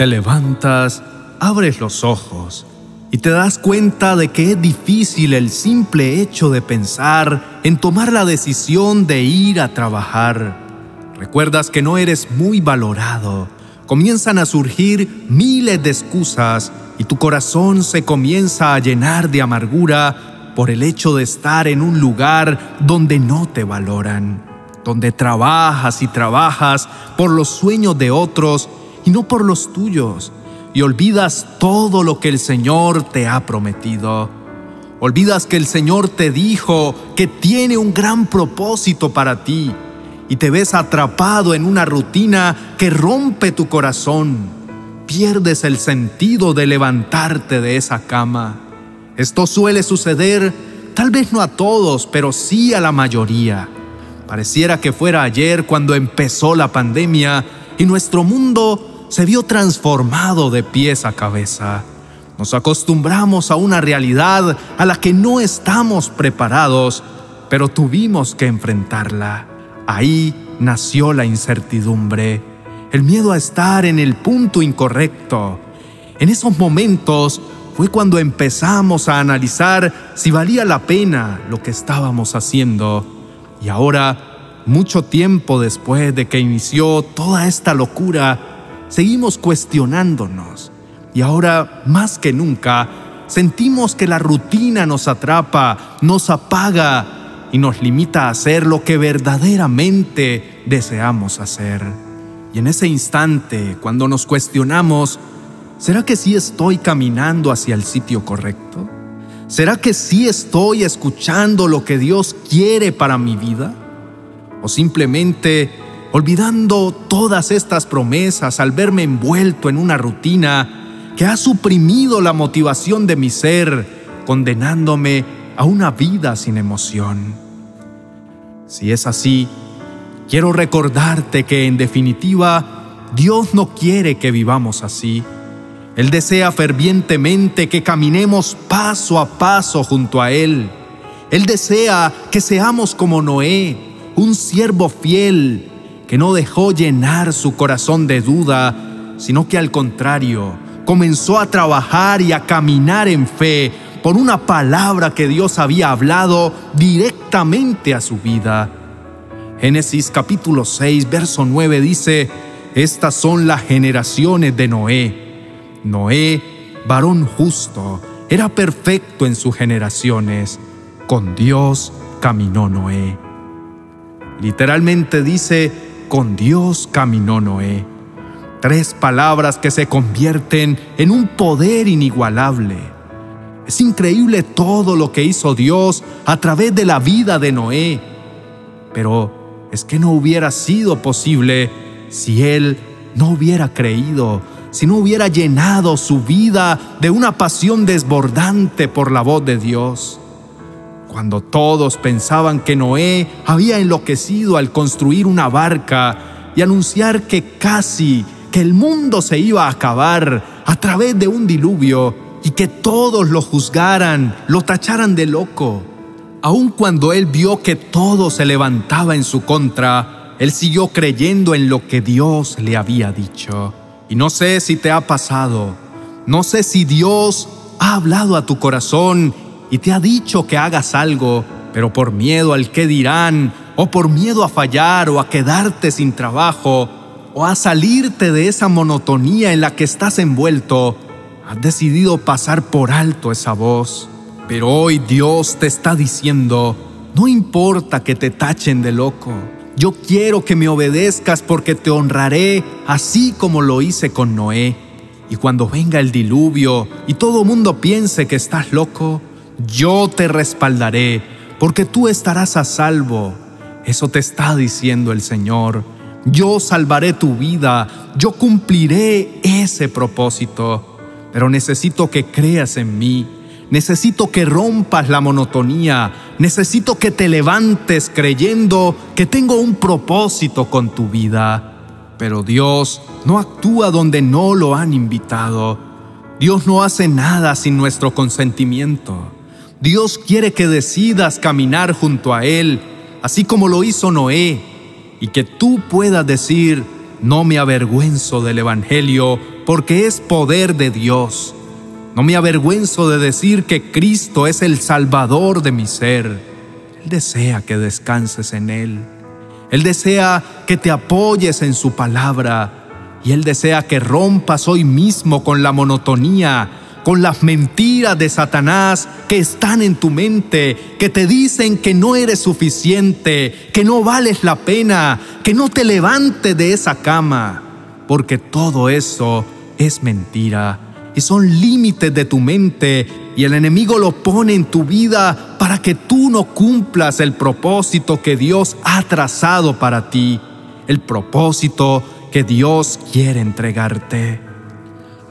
Te levantas, abres los ojos y te das cuenta de que es difícil el simple hecho de pensar en tomar la decisión de ir a trabajar. Recuerdas que no eres muy valorado. Comienzan a surgir miles de excusas y tu corazón se comienza a llenar de amargura por el hecho de estar en un lugar donde no te valoran, donde trabajas y trabajas por los sueños de otros y no por los tuyos y olvidas todo lo que el Señor te ha prometido. Olvidas que el Señor te dijo que tiene un gran propósito para ti y te ves atrapado en una rutina que rompe tu corazón. Pierdes el sentido de levantarte de esa cama. Esto suele suceder, tal vez no a todos, pero sí a la mayoría. Pareciera que fuera ayer cuando empezó la pandemia y nuestro mundo se vio transformado de pies a cabeza. Nos acostumbramos a una realidad a la que no estamos preparados, pero tuvimos que enfrentarla. Ahí nació la incertidumbre, el miedo a estar en el punto incorrecto. En esos momentos fue cuando empezamos a analizar si valía la pena lo que estábamos haciendo. Y ahora, mucho tiempo después de que inició toda esta locura, seguimos cuestionándonos y ahora más que nunca sentimos que la rutina nos atrapa, nos apaga y nos limita a hacer lo que verdaderamente deseamos hacer. Y en ese instante, cuando nos cuestionamos, ¿será que sí estoy caminando hacia el sitio correcto? ¿Será que sí estoy escuchando lo que Dios quiere para mi vida? ¿O simplemente olvidando todas estas promesas al verme envuelto en una rutina que ha suprimido la motivación de mi ser, condenándome a una vida sin emoción. Si es así, quiero recordarte que en definitiva Dios no quiere que vivamos así. Él desea fervientemente que caminemos paso a paso junto a Él. Él desea que seamos como Noé, un siervo fiel que no dejó llenar su corazón de duda, sino que al contrario, comenzó a trabajar y a caminar en fe por una palabra que Dios había hablado directamente a su vida. Génesis capítulo 6, verso 9 dice, Estas son las generaciones de Noé. Noé, varón justo, era perfecto en sus generaciones. Con Dios caminó Noé. Literalmente dice, con Dios caminó Noé. Tres palabras que se convierten en un poder inigualable. Es increíble todo lo que hizo Dios a través de la vida de Noé. Pero es que no hubiera sido posible si Él no hubiera creído, si no hubiera llenado su vida de una pasión desbordante por la voz de Dios. Cuando todos pensaban que Noé había enloquecido al construir una barca y anunciar que casi que el mundo se iba a acabar a través de un diluvio y que todos lo juzgaran, lo tacharan de loco. Aun cuando él vio que todo se levantaba en su contra, él siguió creyendo en lo que Dios le había dicho. Y no sé si te ha pasado, no sé si Dios ha hablado a tu corazón y te ha dicho que hagas algo, pero por miedo al que dirán, o por miedo a fallar, o a quedarte sin trabajo, o a salirte de esa monotonía en la que estás envuelto, has decidido pasar por alto esa voz. Pero hoy Dios te está diciendo, no importa que te tachen de loco, yo quiero que me obedezcas porque te honraré así como lo hice con Noé. Y cuando venga el diluvio y todo mundo piense que estás loco, yo te respaldaré, porque tú estarás a salvo. Eso te está diciendo el Señor. Yo salvaré tu vida, yo cumpliré ese propósito, pero necesito que creas en mí, necesito que rompas la monotonía, necesito que te levantes creyendo que tengo un propósito con tu vida. Pero Dios no actúa donde no lo han invitado. Dios no hace nada sin nuestro consentimiento. Dios quiere que decidas caminar junto a Él, así como lo hizo Noé, y que tú puedas decir, no me avergüenzo del Evangelio porque es poder de Dios. No me avergüenzo de decir que Cristo es el Salvador de mi ser. Él desea que descanses en Él. Él desea que te apoyes en su palabra. Y Él desea que rompas hoy mismo con la monotonía, con las mentiras de Satanás que están en tu mente, que te dicen que no eres suficiente, que no vales la pena, que no te levantes de esa cama, porque todo eso es mentira y son límites de tu mente y el enemigo lo pone en tu vida para que tú no cumplas el propósito que Dios ha trazado para ti, el propósito que Dios quiere entregarte.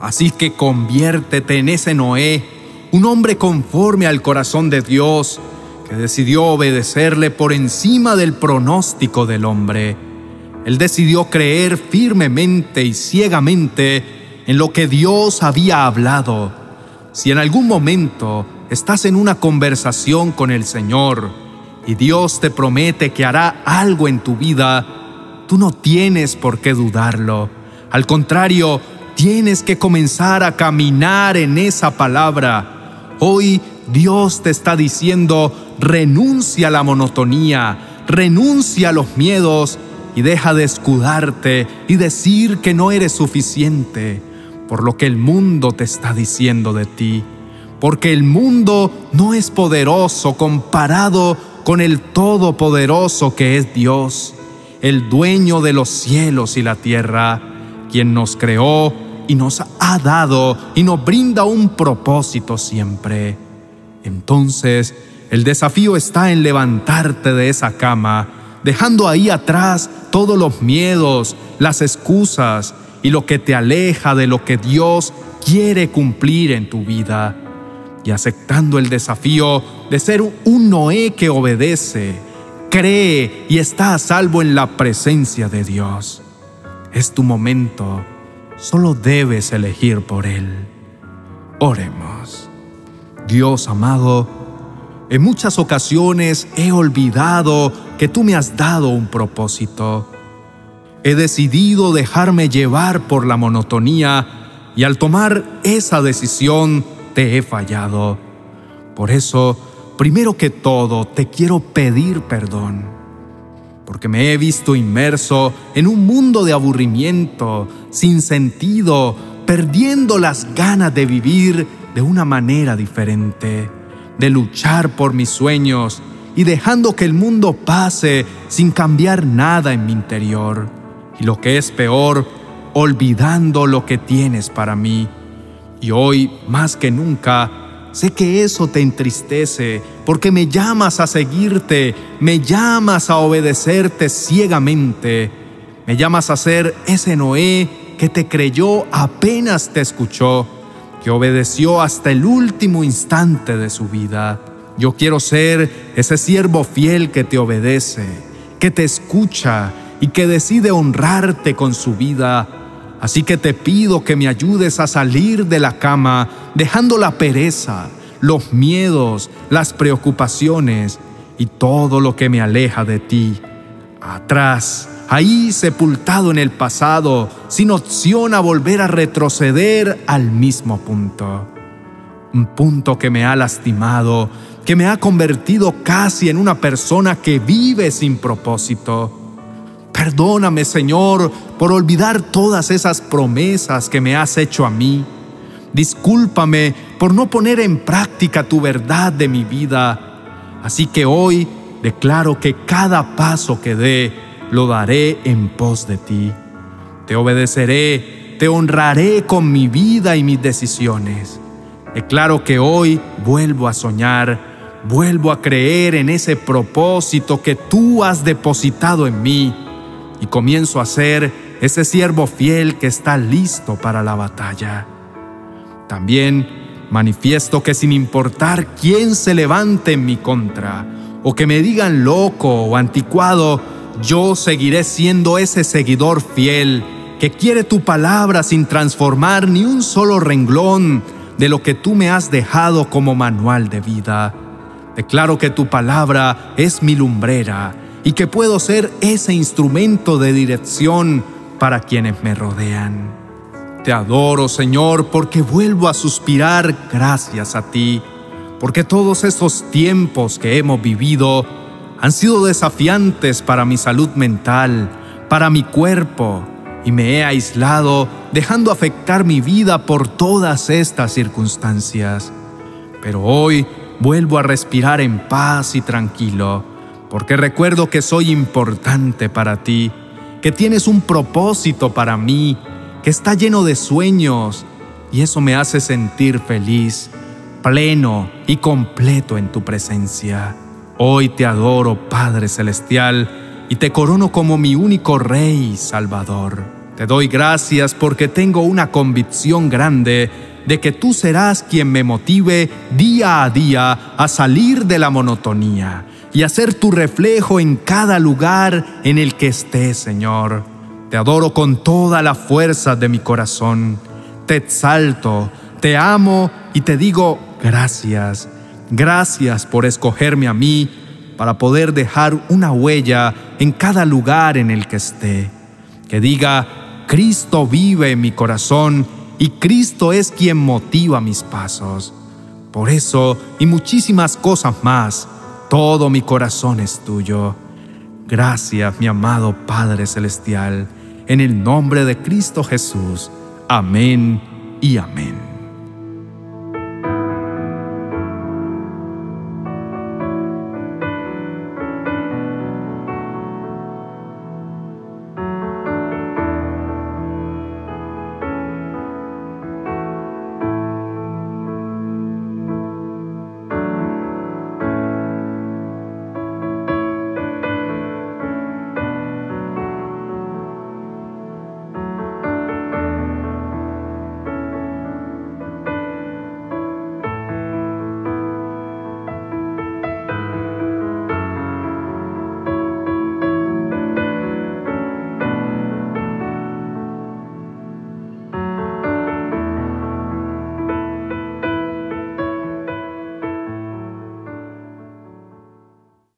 Así que conviértete en ese Noé, un hombre conforme al corazón de Dios, que decidió obedecerle por encima del pronóstico del hombre. Él decidió creer firmemente y ciegamente en lo que Dios había hablado. Si en algún momento estás en una conversación con el Señor y Dios te promete que hará algo en tu vida, tú no tienes por qué dudarlo. Al contrario, tienes que comenzar a caminar en esa palabra. Hoy Dios te está diciendo, renuncia a la monotonía, renuncia a los miedos y deja de escudarte y decir que no eres suficiente por lo que el mundo te está diciendo de ti, porque el mundo no es poderoso comparado con el Todopoderoso que es Dios, el dueño de los cielos y la tierra, quien nos creó y nos ha dado y nos brinda un propósito siempre. Entonces, el desafío está en levantarte de esa cama, dejando ahí atrás todos los miedos, las excusas, y lo que te aleja de lo que Dios quiere cumplir en tu vida y aceptando el desafío de ser un Noé que obedece, cree y está a salvo en la presencia de Dios. Es tu momento, solo debes elegir por Él. Oremos. Dios amado, en muchas ocasiones he olvidado que tú me has dado un propósito He decidido dejarme llevar por la monotonía y al tomar esa decisión te he fallado. Por eso, primero que todo, te quiero pedir perdón, porque me he visto inmerso en un mundo de aburrimiento, sin sentido, perdiendo las ganas de vivir de una manera diferente, de luchar por mis sueños y dejando que el mundo pase sin cambiar nada en mi interior y lo que es peor, olvidando lo que tienes para mí. Y hoy, más que nunca, sé que eso te entristece, porque me llamas a seguirte, me llamas a obedecerte ciegamente, me llamas a ser ese Noé que te creyó apenas te escuchó, que obedeció hasta el último instante de su vida. Yo quiero ser ese siervo fiel que te obedece, que te escucha, y que decide honrarte con su vida. Así que te pido que me ayudes a salir de la cama, dejando la pereza, los miedos, las preocupaciones y todo lo que me aleja de ti. Atrás, ahí sepultado en el pasado, sin opción a volver a retroceder al mismo punto. Un punto que me ha lastimado, que me ha convertido casi en una persona que vive sin propósito Perdóname, Señor, por olvidar todas esas promesas que me has hecho a mí. Discúlpame por no poner en práctica tu verdad de mi vida. Así que hoy declaro que cada paso que dé lo daré en pos de ti. Te obedeceré, te honraré con mi vida y mis decisiones. Declaro que hoy vuelvo a soñar, vuelvo a creer en ese propósito que tú has depositado en mí y comienzo a ser ese siervo fiel que está listo para la batalla. También manifiesto que sin importar quién se levante en mi contra, o que me digan loco o anticuado, yo seguiré siendo ese seguidor fiel que quiere tu palabra sin transformar ni un solo renglón de lo que tú me has dejado como manual de vida. Declaro que tu palabra es mi lumbrera y que puedo ser ese instrumento de dirección para quienes me rodean. Te adoro, Señor, porque vuelvo a suspirar gracias a ti, porque todos estos tiempos que hemos vivido han sido desafiantes para mi salud mental, para mi cuerpo, y me he aislado dejando afectar mi vida por todas estas circunstancias. Pero hoy vuelvo a respirar en paz y tranquilo, porque recuerdo que soy importante para ti, que tienes un propósito para mí, que está lleno de sueños, y eso me hace sentir feliz, pleno y completo en tu presencia. Hoy te adoro, Padre Celestial, y te corono como mi único Rey Salvador. Te doy gracias porque tengo una convicción grande de que tú serás quien me motive día a día a salir de la monotonía y a ser tu reflejo en cada lugar en el que esté, Señor. Te adoro con toda la fuerza de mi corazón. Te exalto, te amo y te digo gracias. Gracias por escogerme a mí para poder dejar una huella en cada lugar en el que esté. Que diga, Cristo vive en mi corazón y Cristo es quien motiva mis pasos. Por eso y muchísimas cosas más, todo mi corazón es tuyo. Gracias, mi amado Padre Celestial, en el nombre de Cristo Jesús. Amén y amén.